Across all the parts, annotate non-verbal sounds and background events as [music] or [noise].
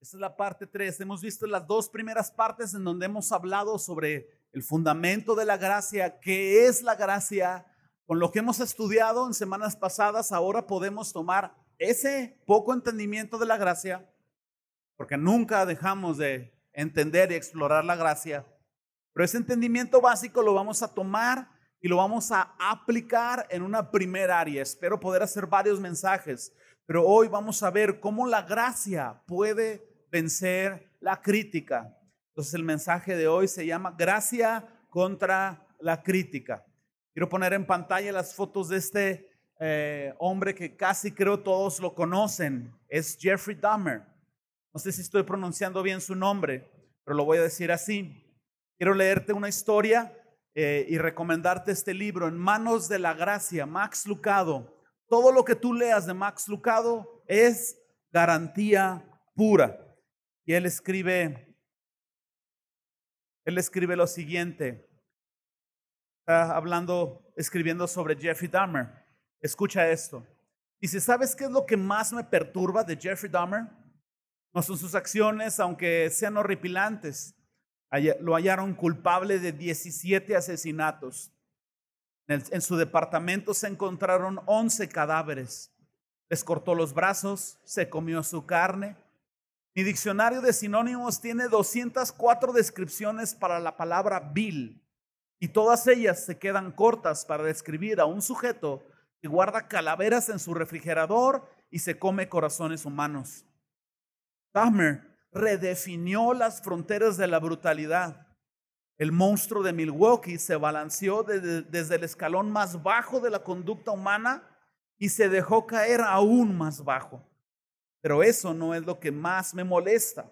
Esta es la parte 3. Hemos visto las dos primeras partes en donde hemos hablado sobre el fundamento de la gracia, qué es la gracia. Con lo que hemos estudiado en semanas pasadas, ahora podemos tomar ese poco entendimiento de la gracia, porque nunca dejamos de entender y explorar la gracia, pero ese entendimiento básico lo vamos a tomar y lo vamos a aplicar en una primera área. Espero poder hacer varios mensajes, pero hoy vamos a ver cómo la gracia puede vencer la crítica. Entonces el mensaje de hoy se llama Gracia contra la crítica. Quiero poner en pantalla las fotos de este eh, hombre que casi creo todos lo conocen. Es Jeffrey Dahmer. No sé si estoy pronunciando bien su nombre, pero lo voy a decir así. Quiero leerte una historia eh, y recomendarte este libro, En manos de la gracia, Max Lucado. Todo lo que tú leas de Max Lucado es garantía pura. Y él escribe, él escribe lo siguiente, está hablando, escribiendo sobre Jeffrey Dahmer. Escucha esto. Dice, ¿sabes qué es lo que más me perturba de Jeffrey Dahmer? No son sus acciones, aunque sean horripilantes. Lo hallaron culpable de 17 asesinatos. En su departamento se encontraron 11 cadáveres. Les cortó los brazos, se comió su carne. Mi diccionario de sinónimos tiene 204 descripciones para la palabra vil y todas ellas se quedan cortas para describir a un sujeto que guarda calaveras en su refrigerador y se come corazones humanos. Dahmer redefinió las fronteras de la brutalidad. El monstruo de Milwaukee se balanceó desde, el escalón más bajo de la conducta humana y se dejó caer aún más bajo. Pero eso no es lo que más me molesta.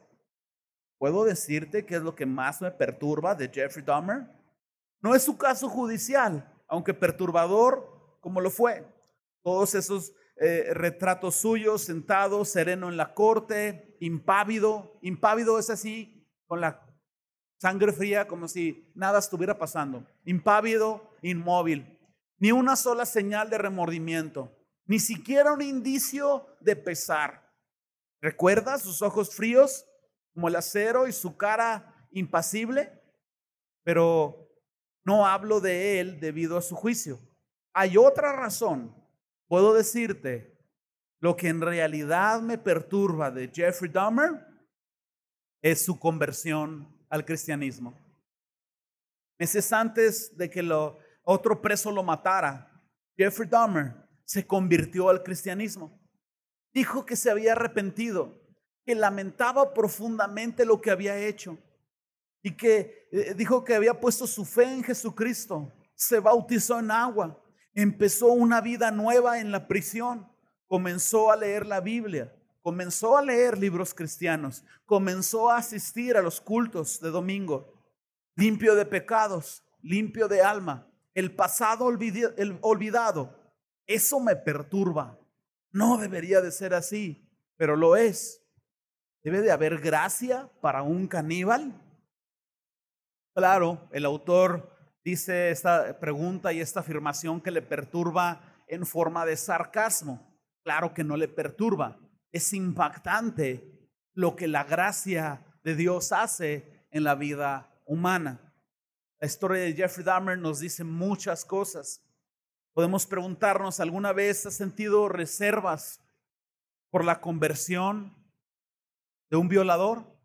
¿Puedo decirte qué es lo que más me perturba de Jeffrey Dahmer? No es su caso judicial, aunque perturbador como lo fue. Todos esos eh, retratos suyos sentado, sereno en la corte, impávido. Impávido es así, con la sangre fría, como si nada estuviera pasando. Impávido, inmóvil. Ni una sola señal de remordimiento, ni siquiera un indicio de pesar. ¿Recuerda sus ojos fríos como el acero y su cara impasible? Pero no hablo de él debido a su juicio. Hay otra razón puedo decirte lo que en realidad me perturba de Jeffrey Dahmer es su conversión al cristianismo. Meses antes de que lo, otro preso lo matara, Jeffrey Dahmer se convirtió al cristianismo. Dijo que se había arrepentido, que lamentaba profundamente lo que había hecho y que eh, dijo que había puesto su fe en Jesucristo. Se bautizó en agua empezó una vida nueva en la prisión, comenzó a leer la Biblia, comenzó a leer libros cristianos, comenzó a asistir a los cultos de domingo, limpio de pecados, limpio de alma, el pasado olvidado. Eso me perturba. No debería de ser así, pero lo es. ¿Debe de haber gracia para un caníbal? Claro, el autor dice esta pregunta y esta afirmación que le perturba en forma de sarcasmo. Claro que no le perturba. Es impactante lo que la gracia de Dios hace en la vida humana. La historia de Jeffrey Dahmer nos dice muchas cosas. Podemos preguntarnos, ¿alguna vez has sentido reservas por la conversión de un violador?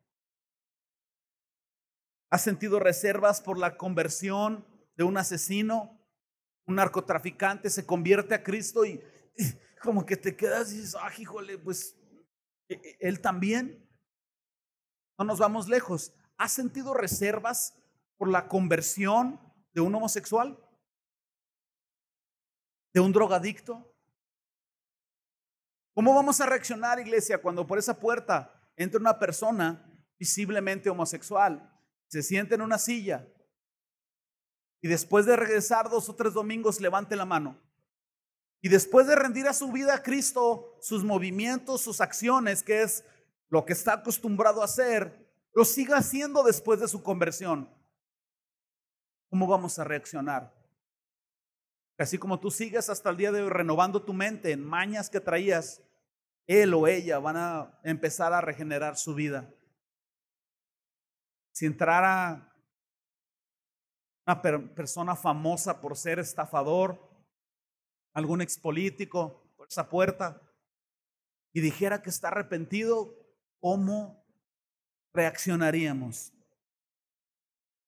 ¿Has sentido reservas por la conversión de un asesino, un narcotraficante, se convierte a Cristo y, como que te quedas y dices, ah, híjole, pues e, e, él también. No nos vamos lejos. ¿Has sentido reservas por la conversión de un homosexual? ¿De un drogadicto? ¿Cómo vamos a reaccionar, iglesia, cuando por esa puerta entra una persona visiblemente homosexual, se siente en una silla y después de regresar dos o tres domingos, levante la mano. Y después de rendir a su vida a Cristo, sus movimientos, sus acciones, que es lo que está acostumbrado a hacer, lo siga haciendo después de su conversión. ¿Cómo vamos a reaccionar? Así como tú sigues hasta el día de hoy renovando tu mente en mañas que traías, él o ella van a empezar a regenerar su vida. Si entrara una persona famosa por ser estafador, algún expolítico por esa puerta, y dijera que está arrepentido, ¿cómo reaccionaríamos?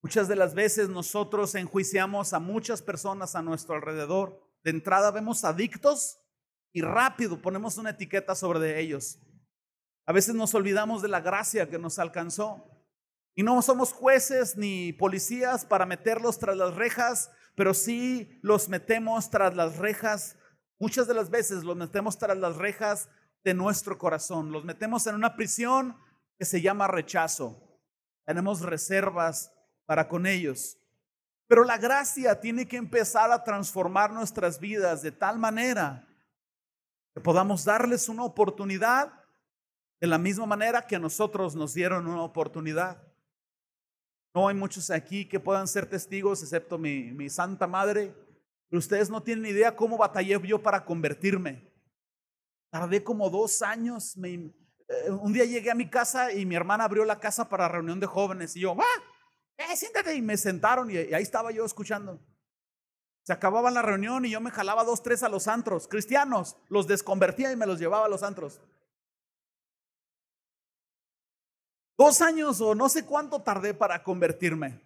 Muchas de las veces nosotros enjuiciamos a muchas personas a nuestro alrededor. De entrada vemos adictos y rápido ponemos una etiqueta sobre ellos. A veces nos olvidamos de la gracia que nos alcanzó. Y no somos jueces ni policías para meterlos tras las rejas, pero sí los metemos tras las rejas. Muchas de las veces los metemos tras las rejas de nuestro corazón. Los metemos en una prisión que se llama rechazo. Tenemos reservas para con ellos. Pero la gracia tiene que empezar a transformar nuestras vidas de tal manera que podamos darles una oportunidad de la misma manera que a nosotros nos dieron una oportunidad. No hay muchos aquí que puedan ser testigos, excepto mi, Santa Madre, ustedes no tienen idea cómo batallé yo para convertirme. Tardé como dos años. Eh, un día llegué a mi casa y mi hermana abrió la casa para reunión de jóvenes y yo, ¡ah! Eh, siéntate. Y me sentaron y, ahí estaba yo escuchando. Se acababa la reunión y yo me jalaba dos, tres a los antros, cristianos, los desconvertía y me los llevaba a los antros. Dos años o no sé cuánto tardé para convertirme.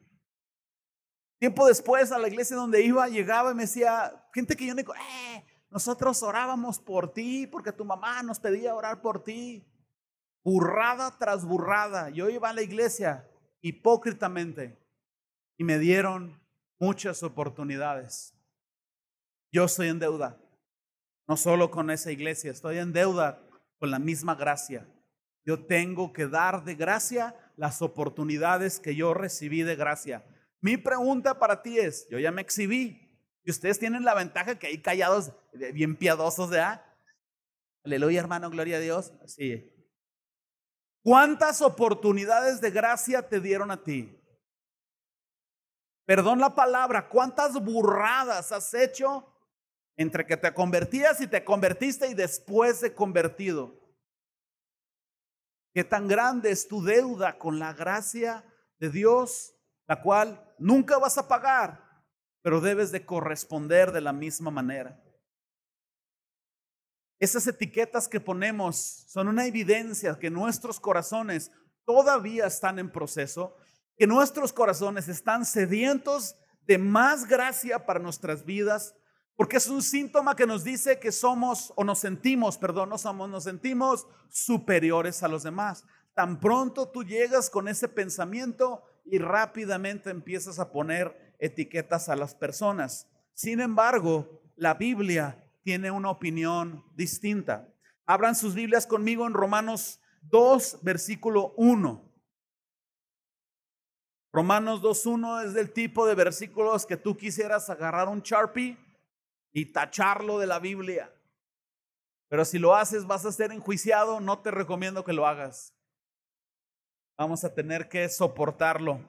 Tiempo después a la iglesia donde iba, llegaba y me decía, gente que yo no... Eh, nosotros orábamos por ti porque tu mamá nos pedía orar por ti. Burrada tras burrada. Yo iba a la iglesia hipócritamente y me dieron muchas oportunidades. Yo estoy en deuda, no solo con esa iglesia, estoy en deuda con la misma gracia. Yo tengo que dar de gracia las oportunidades que yo recibí de gracia. Mi pregunta para ti es, yo ya me exhibí y ustedes tienen la ventaja que hay callados, bien piadosos, de ah, aleluya hermano, gloria a Dios. Sí, ¿Cuántas oportunidades de gracia te dieron a ti? Perdón la palabra, ¿cuántas burradas has hecho entre que te convertías y te convertiste y después de convertido? ¿Qué tan grande es tu deuda con la gracia de Dios, la cual nunca vas a pagar, pero debes de corresponder de la misma manera? Esas etiquetas que ponemos son una evidencia que nuestros corazones todavía están en proceso, que nuestros corazones están sedientos de más gracia para nuestras vidas, porque es un síntoma que nos dice que somos o nos sentimos, perdón, no somos, nos sentimos superiores a los demás. Tan pronto tú llegas con ese pensamiento y rápidamente empiezas a poner etiquetas a las personas. Sin embargo, la Biblia tiene una opinión distinta. Abran sus Biblias conmigo en Romanos 2, versículo 1. Romanos 2.1 es del tipo de versículos que tú quisieras agarrar un Sharpie y tacharlo de la Biblia. Pero si lo haces vas a ser enjuiciado, no te recomiendo que lo hagas. Vamos a tener que soportarlo.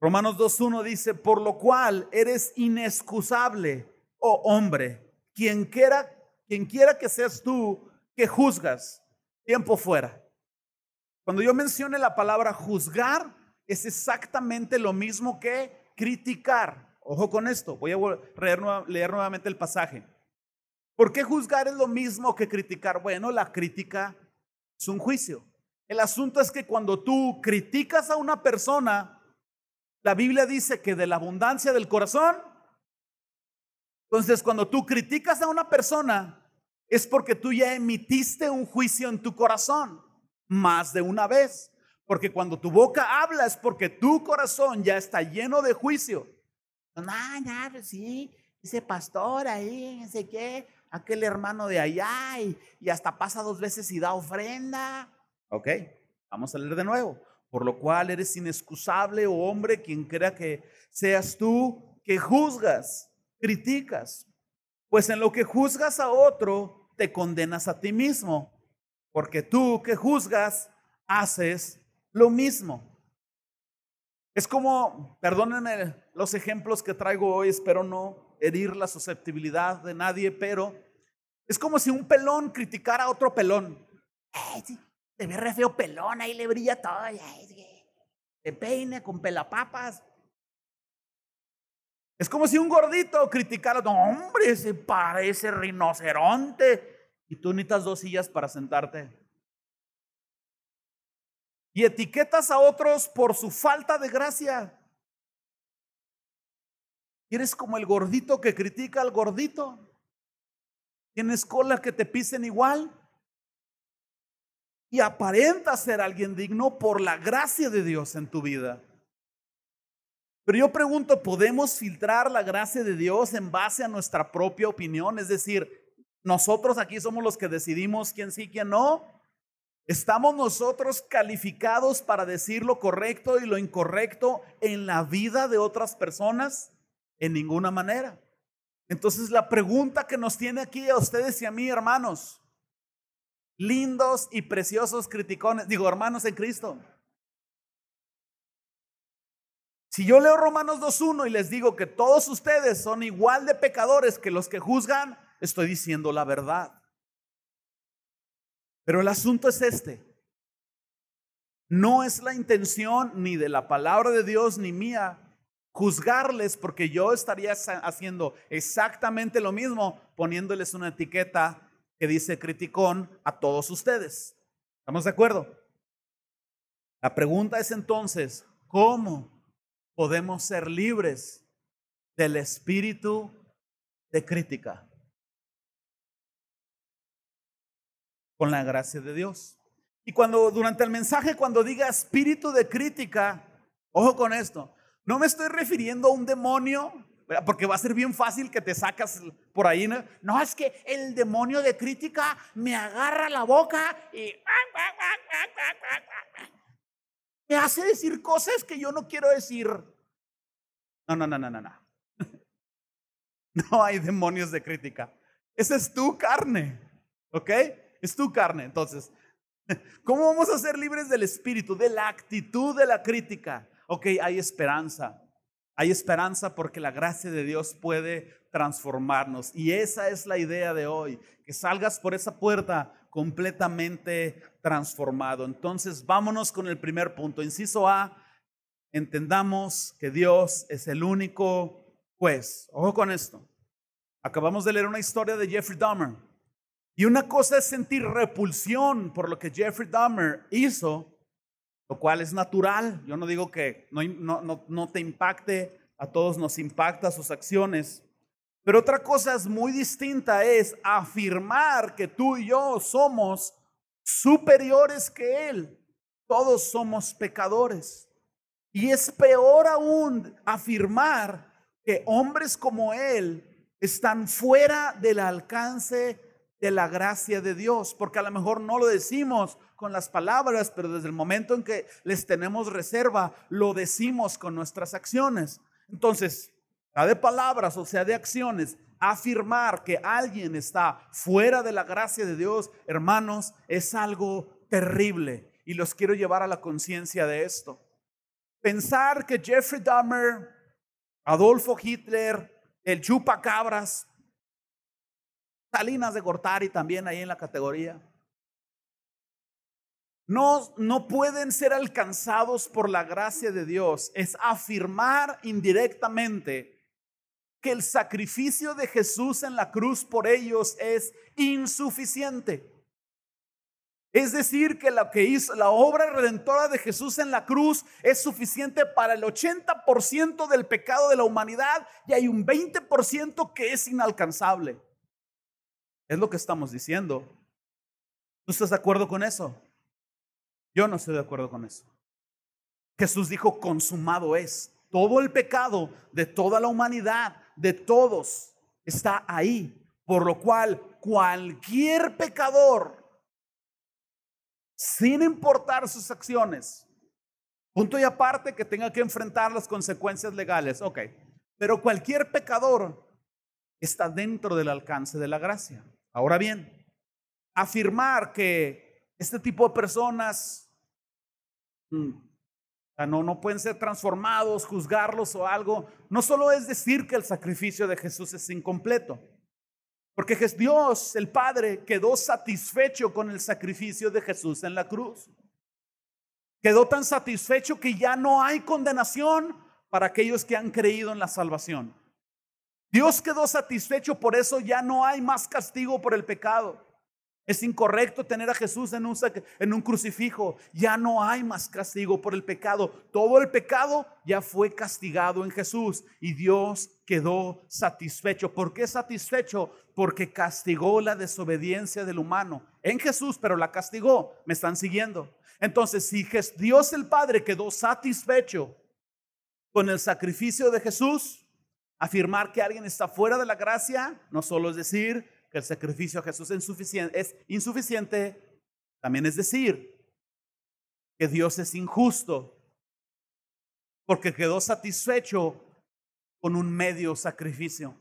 Romanos 2.1 dice, por lo cual eres inexcusable oh hombre, quien quiera, quien quiera que seas tú que juzgas, tiempo fuera. Cuando yo mencione la palabra juzgar, es exactamente lo mismo que criticar. Ojo con esto, voy a leer, leer nuevamente el pasaje. ¿Por qué juzgar es lo mismo que criticar? Bueno, la crítica es un juicio. El asunto es que cuando tú criticas a una persona, la Biblia dice que de la abundancia del corazón entonces, cuando tú criticas a una persona, es porque tú ya emitiste un juicio en tu corazón más de una vez. Porque cuando tu boca habla es porque tu corazón ya está lleno de juicio. No, no, pues sí, ese pastor ahí, no sé qué, aquel hermano de allá y, y hasta pasa dos veces y da ofrenda. Ok, vamos a leer de nuevo. Por lo cual eres inexcusable, oh hombre, quien crea que seas tú que juzgas criticas, pues en lo que juzgas a otro, te condenas a ti mismo, porque tú que juzgas, haces lo mismo. Es como, perdónenme los ejemplos que traigo hoy, espero no herir la susceptibilidad de nadie, pero Es como si un pelón criticara a otro pelón. Ay, te ve feo pelón, ahí le brilla todo. Se peine con pelapapas. Es como si un gordito criticara, hombre, se parece rinoceronte. Y tú necesitas dos sillas para sentarte. Y etiquetas a otros por su falta de gracia. Eres como el gordito que critica al gordito. Tienes cola que te pisen igual. Y aparenta ser alguien digno por la gracia de Dios en tu vida. Pero yo pregunto, ¿podemos filtrar la gracia de Dios en base a nuestra propia opinión? Es decir, nosotros aquí somos los que decidimos quién sí, quién no. ¿Estamos nosotros calificados para decir lo correcto y lo incorrecto en la vida de otras personas? En ninguna manera. Entonces la pregunta que nos tiene aquí a ustedes y a mí, hermanos, lindos y preciosos criticones, digo hermanos en Cristo. Si yo leo Romanos 2.1 y les digo que todos ustedes son igual de pecadores que los que juzgan, estoy diciendo la verdad. Pero el asunto es este. No es la intención ni de la palabra de Dios ni mía juzgarles porque yo estaría haciendo exactamente lo mismo poniéndoles una etiqueta que dice criticón a todos ustedes. ¿Estamos de acuerdo? La pregunta es entonces, ¿cómo podemos ser libres del espíritu de crítica? Con la gracia de Dios. Y cuando durante el mensaje, cuando diga espíritu de crítica, ojo con esto, no me estoy refiriendo a un demonio, porque va a ser bien fácil que te sacas por ahí. No, es que el demonio de crítica me agarra la boca y me hace decir cosas que yo no quiero decir. No, no, no, no, no, no. [laughs] No hay demonios de crítica. Esa es tu carne, ¿ok? Es tu carne. Entonces, [laughs] ¿cómo vamos a ser libres del espíritu, de la actitud de la crítica? ok, hay esperanza. Hay esperanza porque la gracia de Dios puede transformarnos. Y esa es la idea de hoy, que salgas por esa puerta completamente transformado. Entonces, vámonos con el primer punto. Inciso A, entendamos que Dios es el único juez. Ojo con esto. Acabamos de leer una historia de Jeffrey Dahmer. Y una cosa es sentir repulsión por lo que Jeffrey Dahmer hizo lo cual es natural. Yo no digo que no, no, no, te impacte, a todos nos impacta sus acciones. Pero otra cosa es muy distinta es afirmar que tú y yo somos superiores que Él. Todos somos pecadores. Y es peor aún afirmar que hombres como Él están fuera del alcance de la gracia de Dios, porque a lo mejor no lo decimos con las palabras, pero desde el momento en que les tenemos reserva, lo decimos con nuestras acciones. Entonces, sea de palabras o sea de acciones, afirmar que alguien está fuera de la gracia de Dios, hermanos, es algo terrible. Y los quiero llevar a la conciencia de esto. Pensar que Jeffrey Dahmer, Adolfo Hitler, el chupacabras, Salinas de Gortari también ahí en la categoría, no, no pueden ser alcanzados por la gracia de Dios. Es afirmar indirectamente que el sacrificio de Jesús en la cruz por ellos es insuficiente. Es decir, que lo que hizo la obra redentora de Jesús en la cruz es suficiente para el 80% del pecado de la humanidad y hay un 20% que es inalcanzable. Es lo que estamos diciendo. ¿Tú estás de acuerdo con eso? Yo no estoy de acuerdo con eso. Jesús dijo, consumado es. Todo el pecado de toda la humanidad, de todos, está ahí. Por lo cual cualquier pecador, sin importar sus acciones, punto y aparte que tenga que enfrentar las consecuencias legales, ok, pero cualquier pecador está dentro del alcance de la gracia. Ahora bien, afirmar que este tipo de personas mm, no, no pueden ser transformados, juzgarlos o algo. No solo es decir que el sacrificio de Jesús es incompleto, Porque Dios, el Padre, quedó satisfecho con el sacrificio de Jesús en la cruz. Quedó tan satisfecho que ya no hay condenación para aquellos que han creído en la salvación. Dios quedó satisfecho, por eso ya no hay más castigo por el pecado. Es incorrecto tener a Jesús en un, crucifijo. Ya no hay más castigo por el pecado. Todo el pecado ya fue castigado en Jesús y Dios quedó satisfecho. ¿Por qué satisfecho? Porque castigó la desobediencia del humano en Jesús, pero la castigó. ¿Me están siguiendo? Entonces, si Dios el Padre quedó satisfecho con el sacrificio de Jesús, afirmar que alguien está fuera de la gracia no solo es decir que el sacrificio de Jesús es insuficiente, también es decir que Dios es injusto porque quedó satisfecho con un medio sacrificio.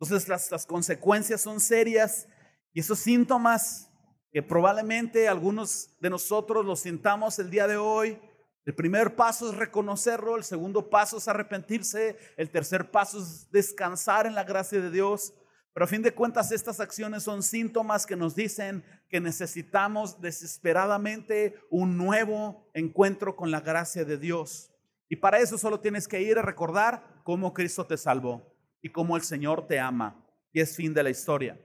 Entonces las, las consecuencias son serias y esos síntomas que probablemente algunos de nosotros los sintamos el día de hoy, el primer paso es reconocerlo, el segundo paso es arrepentirse, el tercer paso es descansar en la gracia de Dios. Pero a fin de cuentas estas acciones son síntomas que nos dicen que necesitamos desesperadamente un nuevo encuentro con la gracia de Dios. Y para eso solo tienes que ir a recordar cómo Cristo te salvó y cómo el Señor te ama. Y es fin de la historia.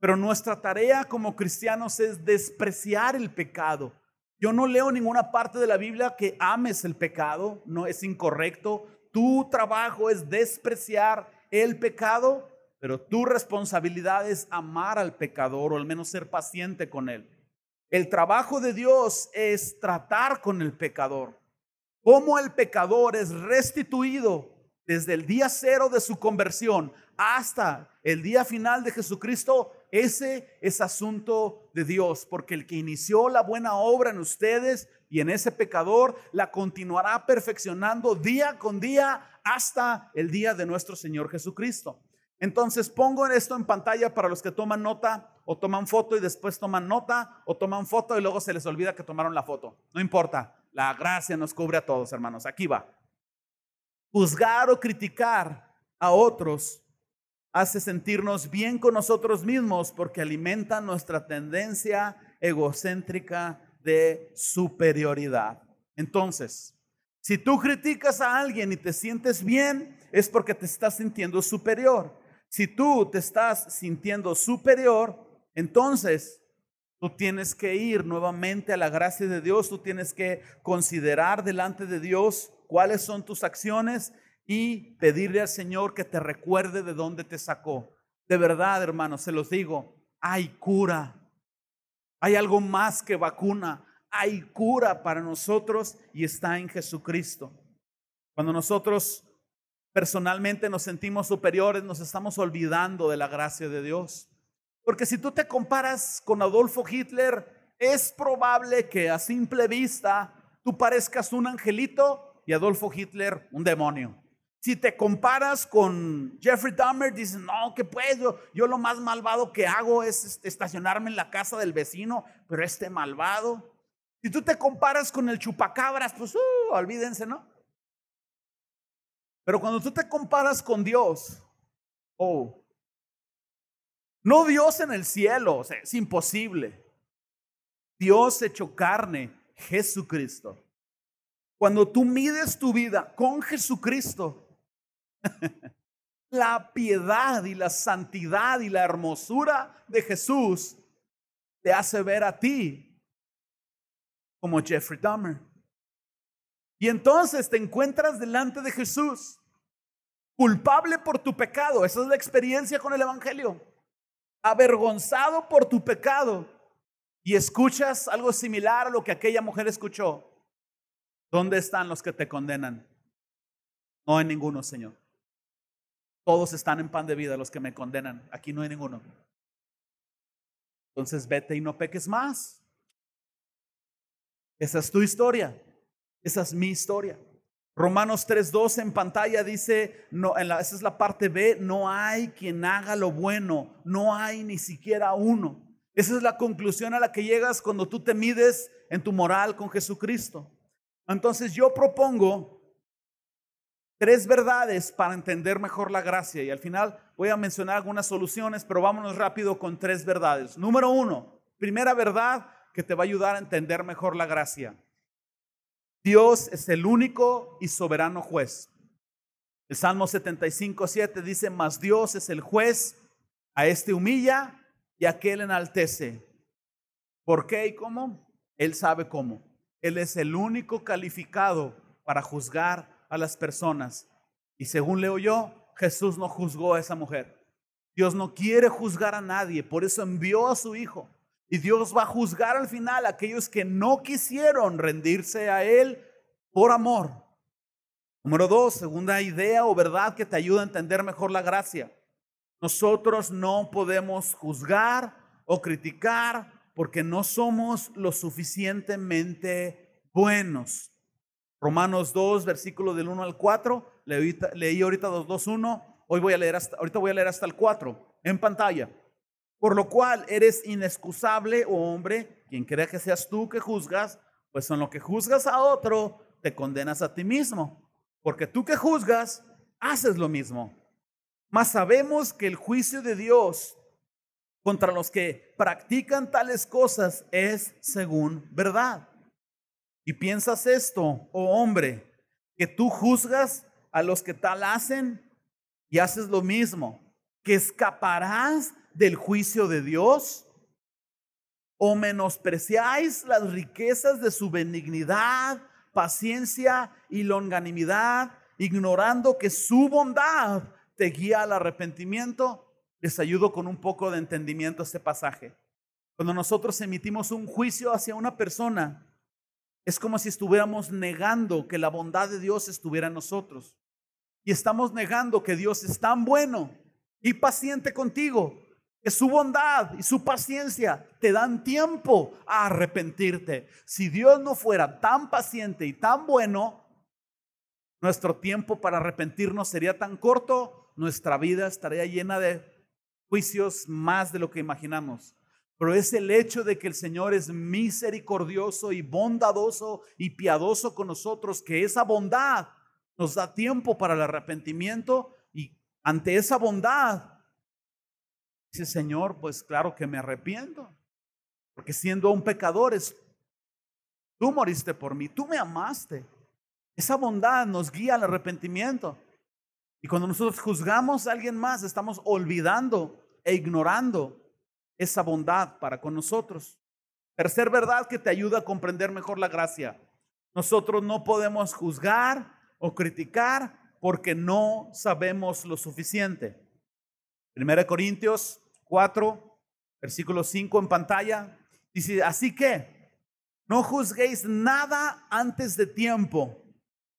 Pero nuestra tarea como cristianos es despreciar el pecado yo no leo ninguna parte de la Biblia que ames el pecado, no es incorrecto. Tu trabajo es despreciar el pecado, pero tu responsabilidad es amar al pecador o al menos ser paciente con él. El trabajo de Dios es tratar con el pecador. Cómo el pecador es restituido desde el día cero de su conversión hasta el día final de Jesucristo, ese es asunto de Dios, porque el que inició la buena obra en ustedes y en ese pecador, la continuará perfeccionando día con día hasta el día de nuestro Señor Jesucristo. Entonces pongo esto en pantalla para los que toman nota o toman foto y después toman nota o toman foto y luego se les olvida que tomaron la foto. No importa, la gracia nos cubre a todos, hermanos. Aquí va. Juzgar o criticar a otros hace sentirnos bien con nosotros mismos porque alimenta nuestra tendencia egocéntrica de superioridad. Entonces, si tú criticas a alguien y te sientes bien, es porque te estás sintiendo superior. Si tú te estás sintiendo superior, entonces tú tienes que ir nuevamente a la gracia de Dios, tú tienes que considerar delante de Dios cuáles son tus acciones y pedirle al Señor que te recuerde de dónde te sacó. De verdad, hermanos, se los digo, hay cura. Hay algo más que vacuna. Hay cura para nosotros y está en Jesucristo. Cuando nosotros personalmente nos sentimos superiores, nos estamos olvidando de la gracia de Dios. Porque si tú te comparas con Adolfo Hitler, es probable que a simple vista tú parezcas un angelito y Adolfo Hitler un demonio. Si te comparas con Jeffrey Dahmer, dices, no, que pues yo, lo más malvado que hago es estacionarme en la casa del vecino, pero este malvado. Si tú te comparas con el chupacabras, pues uh, olvídense, ¿no? Pero cuando tú te comparas con Dios, oh, no Dios en el cielo, es imposible. Dios hecho carne, Jesucristo. Cuando tú mides tu vida con Jesucristo, la piedad y la santidad y la hermosura de Jesús te hace ver a ti como Jeffrey Dahmer. Y entonces te encuentras delante de Jesús, culpable por tu pecado. Esa es la experiencia con el Evangelio. Avergonzado por tu pecado. Y escuchas algo similar a lo que aquella mujer escuchó. ¿Dónde están los que te condenan? No hay ninguno, Señor. Todos están en pan de vida los que me condenan. Aquí no hay ninguno. Entonces vete y no peques más. Esa es tu historia. Esa es mi historia. Romanos 3.12 en pantalla dice, no, esa es la parte B, no hay quien haga lo bueno, no hay ni siquiera uno. Esa es la conclusión a la que llegas cuando tú te mides en tu moral con Jesucristo. Entonces yo propongo tres verdades para entender mejor la gracia. Y al final voy a mencionar algunas soluciones, pero vámonos rápido con tres verdades. Número uno, primera verdad que te va a ayudar a entender mejor la gracia. Dios es el único y soberano juez. El Salmo 75, 7 dice, mas Dios es el juez, a este humilla y a aquel enaltece. ¿Por qué y cómo? Él sabe cómo. Él es el único calificado para juzgar a las personas. Y según leo yo, Jesús no juzgó a esa mujer. Dios no quiere juzgar a nadie, por eso envió a su Hijo. Y Dios va a juzgar al final a aquellos que no quisieron rendirse a Él por amor. Número dos, segunda idea o verdad que te ayuda a entender mejor la gracia. Nosotros no podemos juzgar o criticar porque no somos lo suficientemente buenos. Romanos 2, versículo del 1 al 4, leí, ahorita 2, 2, 1, hoy voy a leer hasta, ahorita voy a leer hasta el 4 en pantalla. Por lo cual eres inexcusable, oh hombre, quien crea que seas tú que juzgas, pues en lo que juzgas a otro, te condenas a ti mismo. Porque tú que juzgas, haces lo mismo. Mas sabemos que el juicio de Dios contra los que practican tales cosas es según verdad. Y piensas esto, oh hombre, que tú juzgas a los que tal hacen y haces lo mismo, que escaparás del juicio de Dios? ¿O menospreciáis las riquezas de su benignidad, paciencia y longanimidad, ignorando que su bondad te guía al arrepentimiento? Les ayudo con un poco de entendimiento este pasaje. Cuando nosotros emitimos un juicio hacia una persona, es como si estuviéramos negando que la bondad de Dios estuviera en nosotros. Y estamos negando que Dios es tan bueno y paciente contigo, que su bondad y su paciencia te dan tiempo a arrepentirte. Si Dios no fuera tan paciente y tan bueno, nuestro tiempo para arrepentirnos sería tan corto, nuestra vida estaría llena de juicios más de lo que imaginamos pero es el hecho de que el Señor es misericordioso y bondadoso y piadoso con nosotros, que esa bondad nos da tiempo para el arrepentimiento y ante esa bondad, dice Señor, pues claro que me arrepiento, porque siendo un pecador, es, tú moriste por mí, tú me amaste. Esa bondad nos guía al arrepentimiento. Y cuando nosotros juzgamos a alguien más, estamos olvidando e ignorando esa bondad para con nosotros. Tercer verdad que te ayuda a comprender mejor la gracia. Nosotros no podemos juzgar o criticar porque no sabemos lo suficiente. Primera Corintios 4, versículo 5 en pantalla. Dice, así que no juzguéis nada antes de tiempo.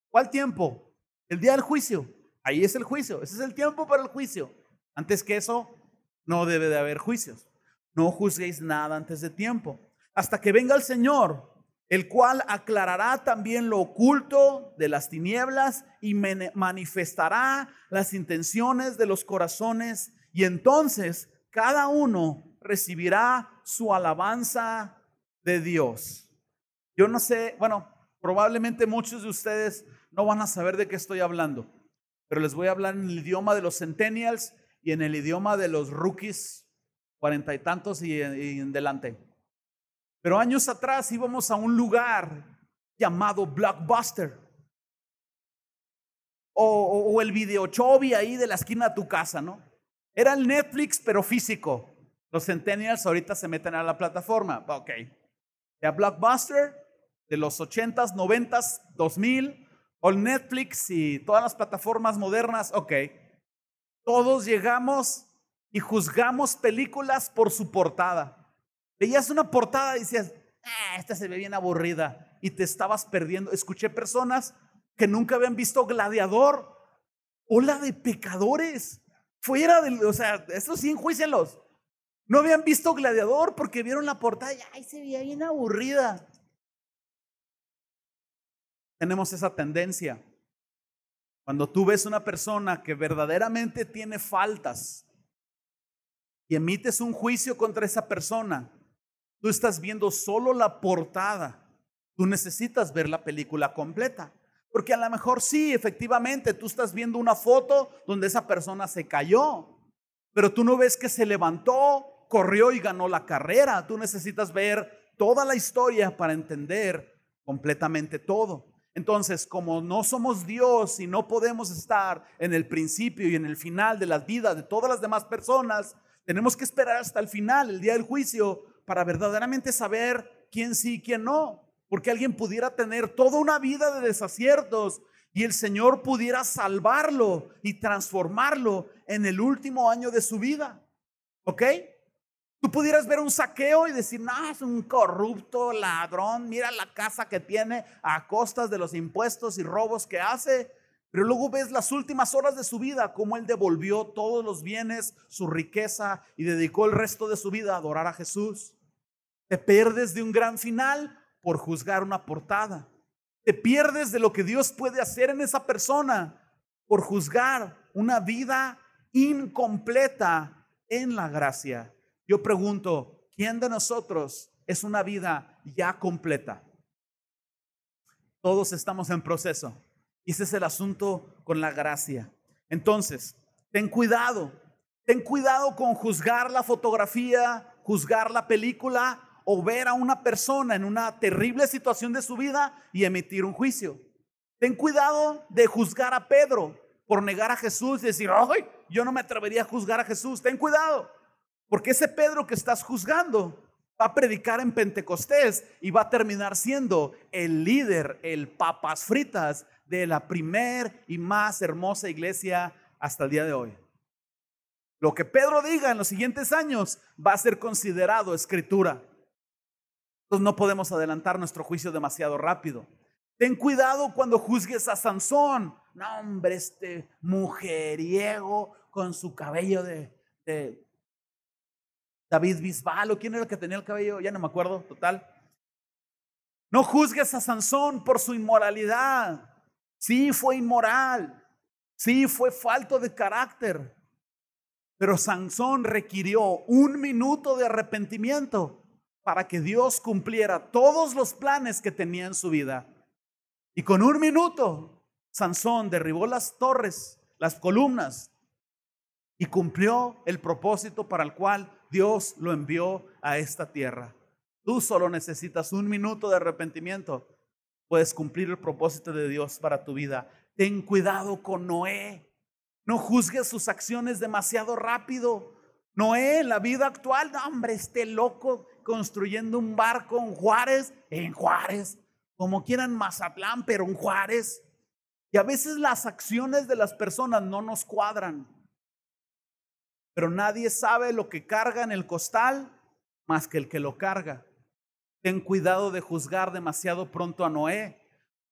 ¿Cuál tiempo? El día del juicio. Ahí es el juicio. Ese es el tiempo para el juicio. Antes que eso, no debe de haber juicios. No juzguéis nada antes de tiempo, hasta que venga el Señor, el cual aclarará también lo oculto de las tinieblas y manifestará las intenciones de los corazones, y entonces cada uno recibirá su alabanza de Dios. Yo no sé, bueno, probablemente muchos de ustedes no van a saber de qué estoy hablando, pero les voy a hablar en el idioma de los centennials y en el idioma de los rookies cuarenta y tantos y, en delante. Pero años atrás íbamos a un lugar llamado Blockbuster. O, el videochobi ahí de la esquina de tu casa, ¿no? Era el Netflix, pero físico. Los centennials ahorita se meten a la plataforma. Ok. De Blockbuster, de los 80s, 90s, 2000, o Netflix y todas las plataformas modernas. Ok. Todos llegamos y juzgamos películas por su portada. Veías una portada y decías, ah, esta se ve bien aburrida y te estabas perdiendo. Escuché personas que nunca habían visto Gladiador o la de pecadores. Fuera de, o sea, estos sí enjuícienlos. No habían visto Gladiador porque vieron la portada y ay, se veía bien aburrida. Tenemos esa tendencia. Cuando tú ves una persona que verdaderamente tiene faltas, y emites un juicio contra esa persona, tú estás viendo solo la portada. Tú necesitas ver la película completa. Porque a lo mejor sí, efectivamente, tú estás viendo una foto donde esa persona se cayó, pero tú no ves que se levantó, corrió y ganó la carrera. Tú necesitas ver toda la historia para entender completamente todo. Entonces, como no somos Dios y no podemos estar en el principio y en el final de las vidas de todas las demás personas, tenemos que esperar hasta el final, el día del juicio, para verdaderamente saber quién sí y quién no. Porque alguien pudiera tener toda una vida de desaciertos y el Señor pudiera salvarlo y transformarlo en el último año de su vida. ¿Ok? Tú pudieras ver un saqueo y decir, no, es un corrupto ladrón, mira la casa que tiene a costas de los impuestos y robos que hace. Pero luego ves las últimas horas de su vida, cómo él devolvió todos los bienes, su riqueza y dedicó el resto de su vida a adorar a Jesús. Te pierdes de un gran final por juzgar una portada. Te pierdes de lo que Dios puede hacer en esa persona por juzgar una vida incompleta en la gracia. Yo pregunto, ¿quién de nosotros es una vida ya completa? Todos estamos en proceso. Y ese es el asunto con la gracia. Entonces, ten cuidado. Ten cuidado con juzgar la fotografía, juzgar la película o ver a una persona en una terrible situación de su vida y emitir un juicio. Ten cuidado de juzgar a Pedro por negar a Jesús y decir, ay, yo no me atrevería a juzgar a Jesús. Ten cuidado. Porque ese Pedro que estás juzgando va a predicar en Pentecostés y va a terminar siendo el líder, el papas fritas de la primer y más hermosa iglesia hasta el día de hoy. Lo que Pedro diga en los siguientes años va a ser considerado escritura. Entonces no podemos adelantar nuestro juicio demasiado rápido. Ten cuidado cuando juzgues a Sansón. No, hombre, este mujeriego con su cabello de, de David Bisbal, o quién era el que tenía el cabello, ya no me acuerdo, total. No juzgues a Sansón por su inmoralidad. Sí, fue inmoral. Sí, fue falto de carácter. Pero Sansón requirió un minuto de arrepentimiento para que Dios cumpliera todos los planes que tenía en su vida. Y con un minuto, Sansón derribó las torres, las columnas, y cumplió el propósito para el cual Dios lo envió a esta tierra. Tú solo necesitas un minuto de arrepentimiento. Puedes cumplir el propósito de Dios para tu vida. Ten cuidado con Noé. No juzgues sus acciones demasiado rápido. Noé, la vida actual, no, hombre, este loco construyendo un barco en Juárez, en Juárez, como quieran Mazatlán, pero en Juárez. Y a veces las acciones de las personas no nos cuadran pero nadie sabe lo que carga en el costal más que el que lo carga. Ten cuidado de juzgar demasiado pronto a Noé,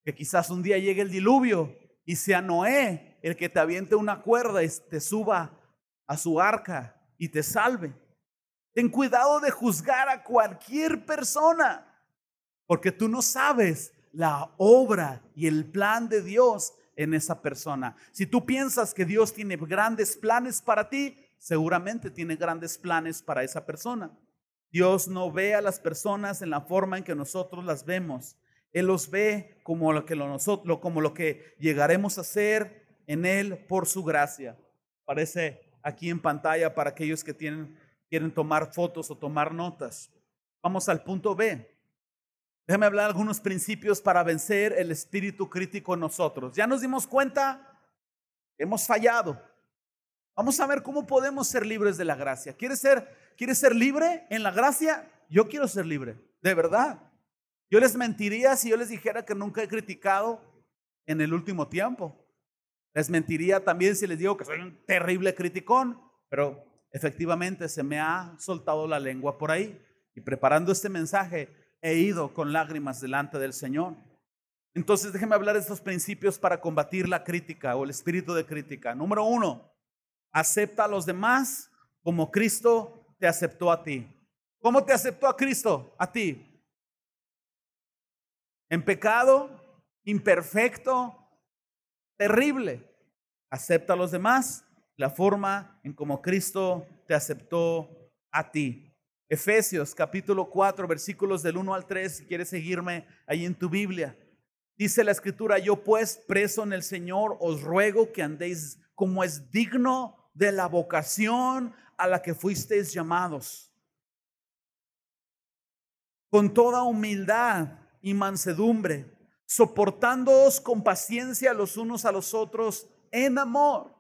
que quizás un día llegue el diluvio y sea Noé el que te aviente una cuerda y te suba a su arca y te salve. Ten cuidado de juzgar a cualquier persona, porque tú no sabes la obra y el plan de Dios en esa persona. Si tú piensas que Dios tiene grandes planes para ti, seguramente tiene grandes planes para esa persona. Dios no ve a las personas en la forma en que nosotros las vemos. Él los ve como lo que, llegaremos a ser en Él por su gracia. Aparece aquí en pantalla para aquellos que tienen, quieren tomar fotos o tomar notas. Vamos al punto B. Déjame hablar algunos principios para vencer el espíritu crítico en nosotros. Ya nos dimos cuenta, hemos fallado. Vamos a ver cómo podemos ser libres de la gracia. ¿Quieres ser, ¿Quieres ser libre en la gracia? Yo quiero ser libre, de verdad. Yo les mentiría si yo les dijera que nunca he criticado en el último tiempo. Les mentiría también si les digo que soy un terrible criticón, pero efectivamente se me ha soltado la lengua por ahí. Y preparando este mensaje he ido con lágrimas delante del Señor. Entonces déjenme hablar de estos principios para combatir la crítica o el espíritu de crítica. Número uno, acepta a los demás como Cristo te aceptó a ti. ¿Cómo te aceptó a Cristo? A ti. En pecado, imperfecto, terrible. Acepta a los demás la forma en como Cristo te aceptó a ti. Efesios capítulo 4 versículos del 1 al 3, si quieres seguirme ahí en tu Biblia. Dice la escritura, yo pues preso en el Señor os ruego que andéis como es digno de la vocación a la que fuisteis llamados. Con toda humildad y mansedumbre, soportándoos con paciencia los unos a los otros en amor,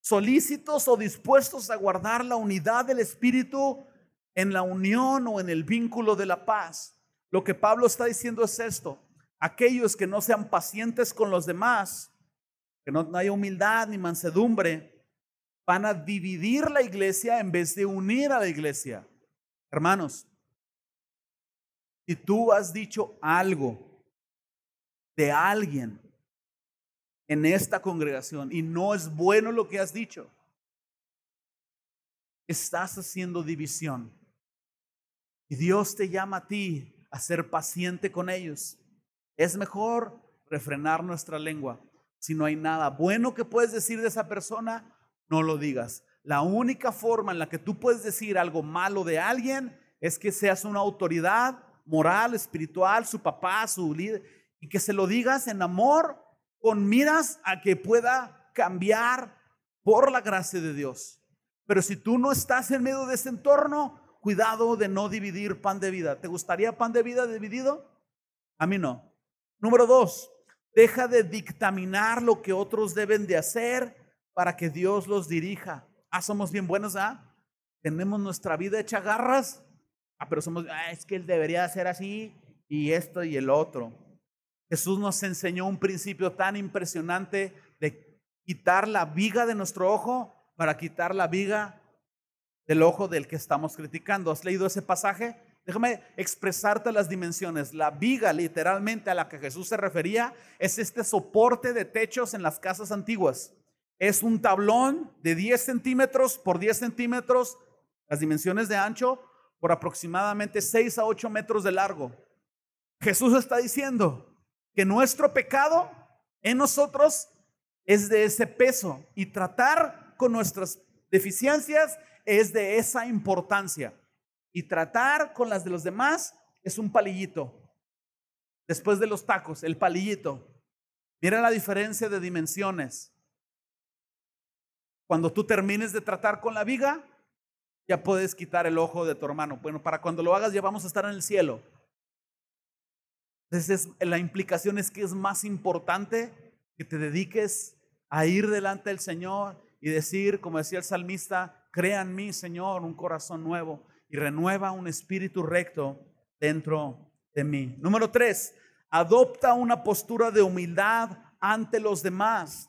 solícitos o dispuestos a guardar la unidad del Espíritu en la unión o en el vínculo de la paz. Lo que Pablo está diciendo es esto aquellos que no sean pacientes con los demás, que no, haya humildad ni mansedumbre, van a dividir la iglesia en vez de unir a la iglesia. Hermanos, si tú has dicho algo de alguien en esta congregación y no es bueno lo que has dicho, estás haciendo división. Y Dios te llama a ti a ser paciente con ellos. Es mejor refrenar nuestra lengua. Si no hay nada bueno que puedes decir de esa persona, no lo digas. La única forma en la que tú puedes decir algo malo de alguien es que seas una autoridad moral, espiritual, su papá, su líder, y que se lo digas en amor, con miras a que pueda cambiar por la gracia de Dios. Pero si tú no estás en medio de ese entorno, cuidado de no dividir pan de vida. ¿Te gustaría pan de vida dividido? A mí no. Número dos, deja de dictaminar lo que otros deben de hacer para que Dios los dirija. Ah, somos bien buenos, ¿ah? Tenemos nuestra vida hecha garras. Ah, pero somos, ah, es que Él debería hacer así y esto y el otro. Jesús nos enseñó un principio tan impresionante de quitar la viga de nuestro ojo para quitar la viga del ojo del que estamos criticando. ¿Has leído ese pasaje? Déjame expresarte las dimensiones. La viga literalmente a la que Jesús se refería es este soporte de techos en las casas antiguas. Es un tablón de 10 centímetros por 10 centímetros, las dimensiones de ancho, por aproximadamente 6 a 8 metros de largo. Jesús está diciendo que nuestro pecado en nosotros es de ese peso y tratar con nuestras deficiencias es de esa importancia. Y tratar con las de los demás es un palillito. Después de los tacos, el palillito. Mira la diferencia de dimensiones. Cuando tú termines de tratar con la viga, ya puedes quitar el ojo de tu hermano. Bueno, para cuando lo hagas ya vamos a estar en el cielo. Entonces la implicación es que es más importante que te dediques a ir delante del Señor y decir, como decía el salmista, crea en mí, Señor, un corazón nuevo y renueva un espíritu recto dentro de mí. Número tres, adopta una postura de humildad ante los demás.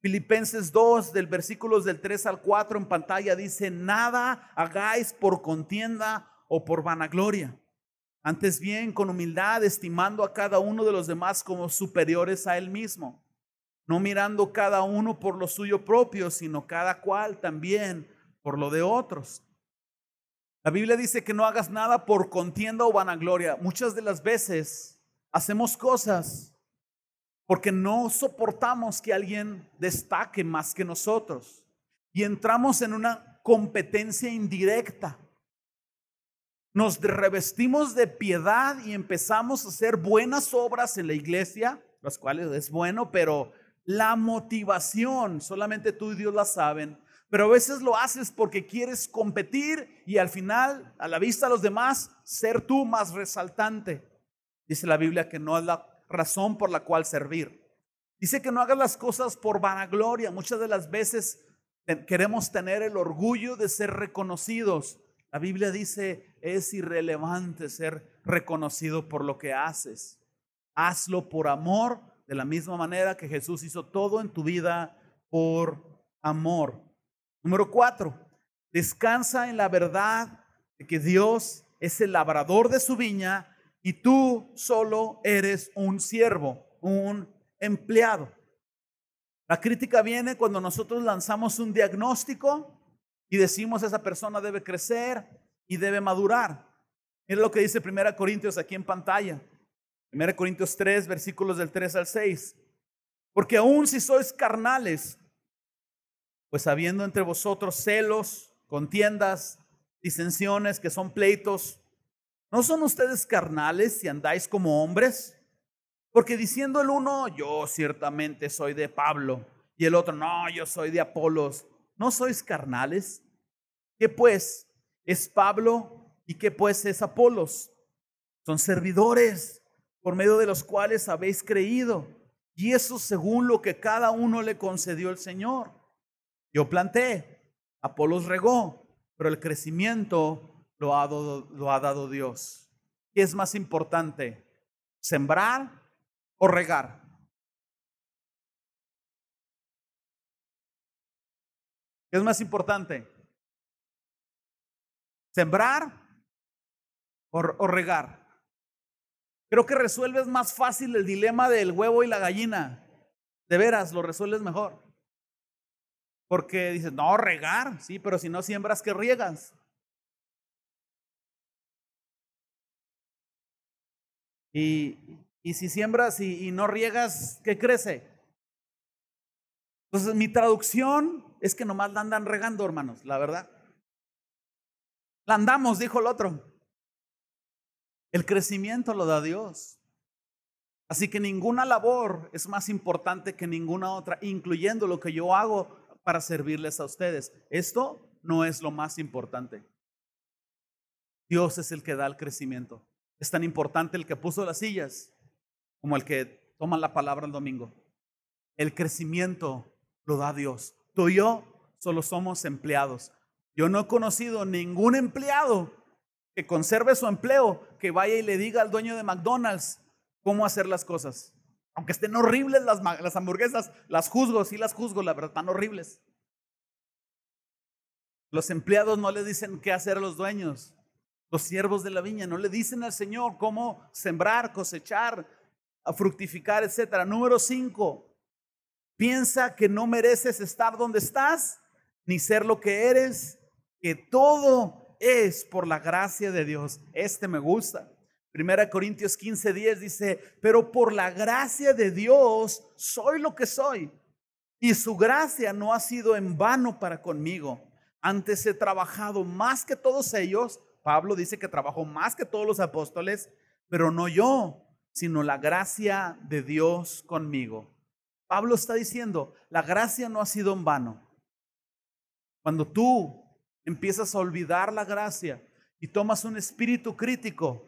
Filipenses 2, del versículos del 3 al 4 en pantalla dice, nada hagáis por contienda o por vanagloria. Antes bien, con humildad, estimando a cada uno de los demás como superiores a él mismo, no mirando cada uno por lo suyo propio, sino cada cual también por lo de otros. La Biblia dice que no hagas nada por contienda o vanagloria. Muchas de las veces hacemos cosas porque no soportamos que alguien destaque más que nosotros y entramos en una competencia indirecta. Nos revestimos de piedad y empezamos a hacer buenas obras en la iglesia, las cuales es bueno, pero la motivación, solamente tú y Dios la saben, pero a veces lo haces porque quieres competir y al final, a la vista de los demás, ser tú más resaltante. Dice la Biblia que no es la razón por la cual servir. Dice que no hagas las cosas por vanagloria. Muchas de las veces queremos tener el orgullo de ser reconocidos. La Biblia dice, es irrelevante ser reconocido por lo que haces. Hazlo por amor, de la misma manera que Jesús hizo todo en tu vida por amor. Número cuatro, descansa en la verdad de que Dios es el labrador de su viña y tú solo eres un siervo, un empleado. La crítica viene cuando nosotros lanzamos un diagnóstico y decimos esa persona debe crecer y debe madurar. Mira lo que dice 1 Corintios aquí en pantalla. 1 Corintios 3, versículos del 3 al 6. Porque aun si sois carnales, pues habiendo entre vosotros celos, contiendas, disensiones, que son pleitos, ¿no son ustedes carnales si andáis como hombres? Porque diciendo el uno, yo ciertamente soy de Pablo, y el otro, no, yo soy de Apolos, ¿no sois carnales? ¿Qué pues es Pablo y qué pues es Apolos? Son servidores por medio de los cuales habéis creído, y eso según lo que cada uno le concedió el Señor. Yo planté, Apolos regó, pero el crecimiento lo ha, dado, lo ha dado Dios. ¿Qué es más importante? ¿Sembrar o regar? ¿Qué es más importante? ¿Sembrar o, regar? Creo que resuelves más fácil el dilema del huevo y la gallina. De veras, lo resuelves mejor. Porque dices, no, regar, sí, pero si no siembras, ¿qué riegas? Y, y si siembras y, no riegas, ¿qué crece? Entonces mi traducción es que nomás la andan regando, hermanos, la verdad. La andamos, dijo el otro. El crecimiento lo da Dios. Así que ninguna labor es más importante que ninguna otra, incluyendo lo que yo hago para servirles a ustedes. Esto no es lo más importante. Dios es el que da el crecimiento. Es tan importante el que puso las sillas como el que toma la palabra el domingo. El crecimiento lo da Dios. Tú y yo solo somos empleados. Yo no he conocido ningún empleado que conserve su empleo, que vaya y le diga al dueño de McDonald's cómo hacer las cosas. Aunque estén horribles las, hamburguesas, las juzgo, sí las juzgo, la verdad, están horribles. Los empleados no le dicen qué hacer a los dueños. Los siervos de la viña no le dicen al Señor cómo sembrar, cosechar, a fructificar, etc. Número cinco, piensa que no mereces estar donde estás, ni ser lo que eres, que todo es por la gracia de Dios. Este me gusta. Primera Corintios 15, 10 dice, pero por la gracia de Dios soy lo que soy. Y su gracia no ha sido en vano para conmigo. Antes he trabajado más que todos ellos. Pablo dice que trabajó más que todos los apóstoles, pero no yo, sino la gracia de Dios conmigo. Pablo está diciendo, la gracia no ha sido en vano. Cuando tú empiezas a olvidar la gracia y tomas un espíritu crítico,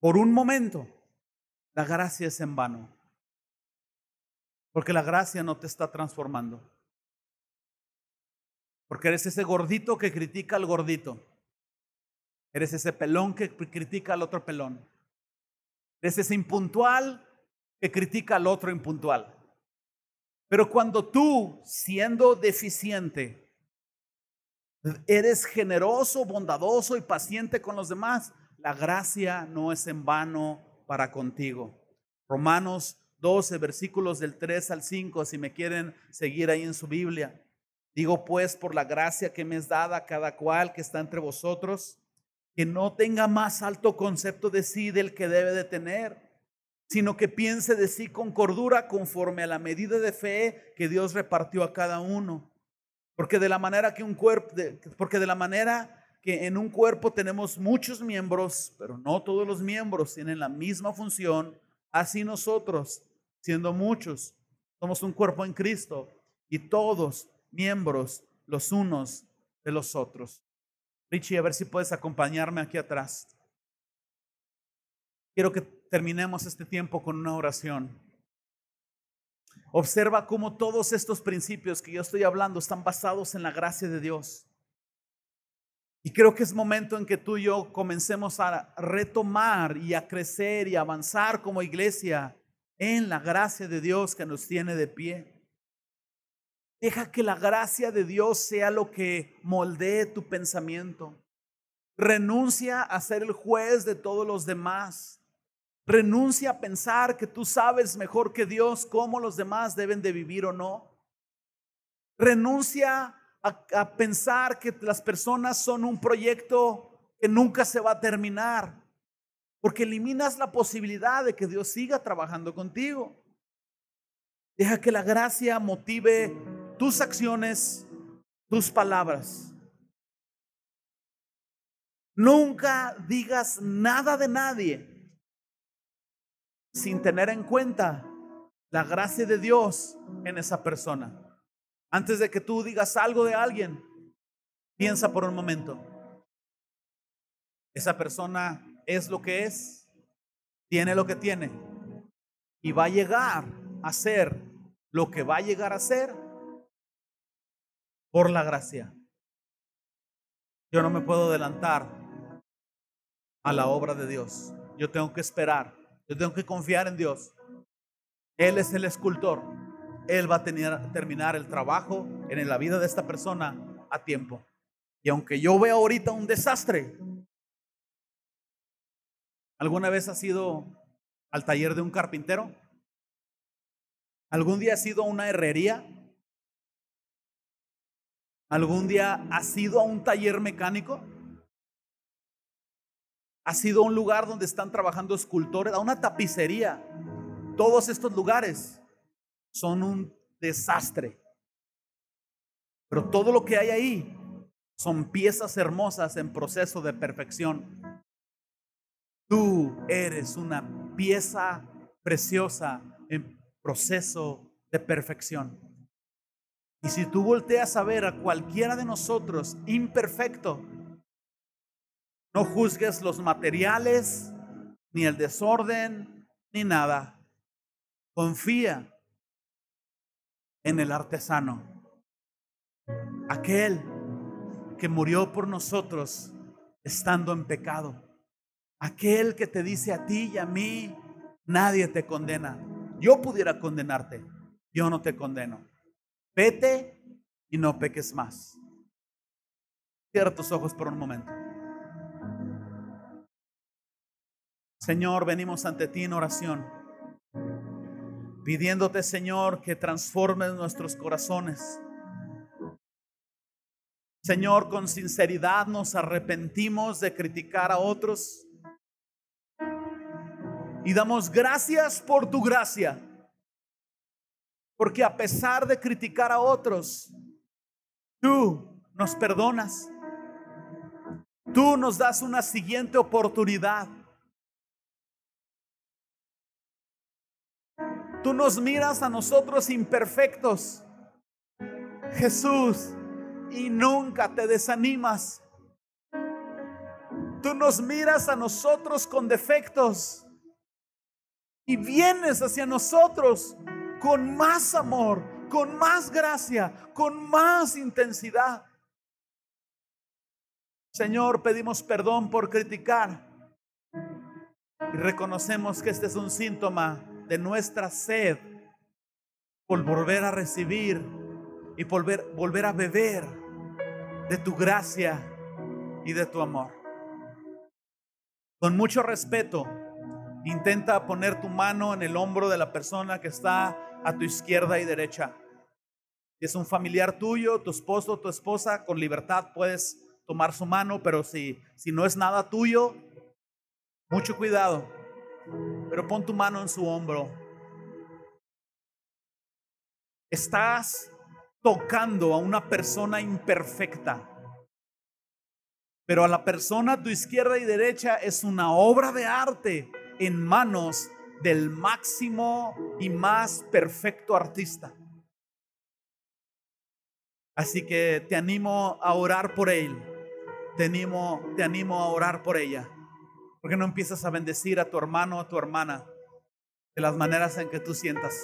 por un momento, la gracia es en vano. Porque la gracia no te está transformando. Porque eres ese gordito que critica al gordito. Eres ese pelón que critica al otro pelón. Eres ese impuntual que critica al otro impuntual. Pero cuando tú, siendo deficiente, eres generoso, bondadoso y paciente con los demás, la gracia no es en vano para contigo. Romanos 12, versículos del 3 al 5, si me quieren seguir ahí en su Biblia. Digo pues, por la gracia que me es dada a cada cual que está entre vosotros, que no tenga más alto concepto de sí del que debe de tener, sino que piense de sí con cordura conforme a la medida de fe que Dios repartió a cada uno. Porque de la manera que un cuerpo, porque de la manera que en un cuerpo tenemos muchos miembros, pero no todos los miembros tienen la misma función, así nosotros, siendo muchos, somos un cuerpo en Cristo y todos miembros los unos de los otros. Richie, a ver si puedes acompañarme aquí atrás. Quiero que terminemos este tiempo con una oración. Observa cómo todos estos principios que yo estoy hablando están basados en la gracia de Dios. Y creo que es momento en que tú y yo comencemos a retomar y a crecer y avanzar como iglesia en la gracia de Dios que nos tiene de pie. Deja que la gracia de Dios sea lo que moldee tu pensamiento. Renuncia a ser el juez de todos los demás. Renuncia a pensar que tú sabes mejor que Dios cómo los demás deben de vivir o no. Renuncia a, pensar que las personas son un proyecto que nunca se va a terminar, porque eliminas la posibilidad de que Dios siga trabajando contigo. Deja que la gracia motive tus acciones, tus palabras. Nunca digas nada de nadie sin tener en cuenta la gracia de Dios en esa persona. Antes de que tú digas algo de alguien, piensa por un momento. Esa persona es lo que es, tiene lo que tiene y va a llegar a ser lo que va a llegar a ser por la gracia. Yo no me puedo adelantar a la obra de Dios. Yo tengo que esperar. Yo tengo que confiar en Dios. Él es el escultor. Él va a tener, terminar el trabajo en la vida de esta persona a tiempo. Y aunque yo vea ahorita un desastre, ¿alguna vez has ido al taller de un carpintero? ¿Algún día has ido a una herrería? ¿Algún día has ido a un taller mecánico? ¿Has ido a un lugar donde están trabajando escultores? ¿A una tapicería? Todos estos lugares son un desastre. Pero todo lo que hay ahí son piezas hermosas en proceso de perfección. Tú eres una pieza preciosa en proceso de perfección. Y si tú volteas a ver a cualquiera de nosotros imperfecto, no juzgues los materiales, ni el desorden, ni nada. Confía en el artesano, aquel que murió por nosotros estando en pecado, aquel que te dice a ti y a mí, nadie te condena. Yo pudiera condenarte, yo no te condeno. Vete y no peques más. Cierra tus ojos por un momento. Señor, venimos ante ti en oración, pidiéndote, Señor, que transformes nuestros corazones. Señor, con sinceridad nos arrepentimos de criticar a otros y damos gracias por tu gracia. Porque a pesar de criticar a otros, tú nos perdonas. Tú nos das una siguiente oportunidad. Tú nos miras a nosotros imperfectos, Jesús, y nunca te desanimas. Tú nos miras a nosotros con defectos y vienes hacia nosotros con más amor, con más gracia, con más intensidad. Señor, pedimos perdón por criticar y reconocemos que este es un síntoma de nuestra sed por volver a recibir y volver, volver a beber de tu gracia y de tu amor. Con mucho respeto, intenta poner tu mano en el hombro de la persona que está a tu izquierda y derecha. Es un familiar tuyo, tu esposo, tu esposa, con libertad puedes tomar su mano, pero si, si no es nada tuyo, mucho cuidado. Pero pon tu mano en su hombro. Estás tocando a una persona imperfecta. Pero a la persona a tu izquierda y derecha es una obra de arte en manos del máximo y más perfecto artista. Así que te animo a orar por él. Te animo, te animo a orar por ella. porque no empiezas a bendecir a tu hermano o a tu hermana de las maneras en que tú sientas?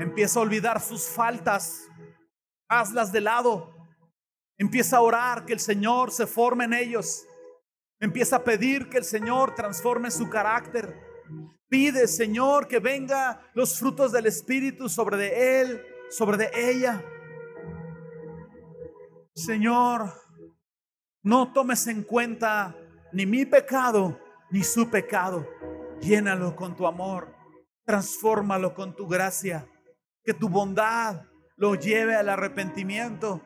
Empieza a olvidar sus faltas. Hazlas de lado. Empieza a orar que el Señor se forme en ellos. Empieza a pedir que el Señor transforme su carácter. Pide, Señor, que venga los frutos del Espíritu sobre de él, sobre de ella. Señor, no tomes en cuenta ni mi pecado ni su pecado. Llénalo con tu amor. Transfórmalo con tu gracia. Que tu bondad lo lleve al arrepentimiento.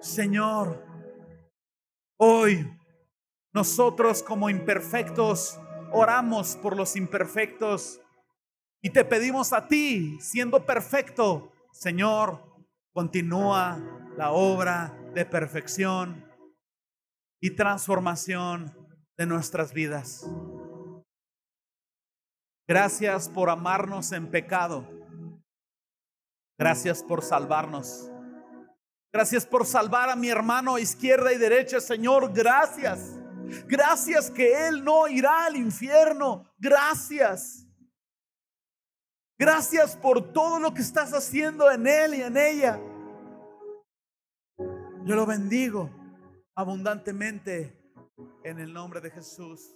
Señor, hoy nosotros como imperfectos oramos por los imperfectos y te pedimos a ti, siendo perfecto, Señor, continúa la obra de perfección y transformación de nuestras vidas. Gracias por amarnos en pecado. Gracias por salvarnos. Gracias por salvar a mi hermano izquierda y derecha, Señor. Gracias. Gracias que Él no irá al infierno. Gracias. Gracias por todo lo que estás haciendo en Él y en ella. Yo lo bendigo abundantemente en el nombre de Jesús.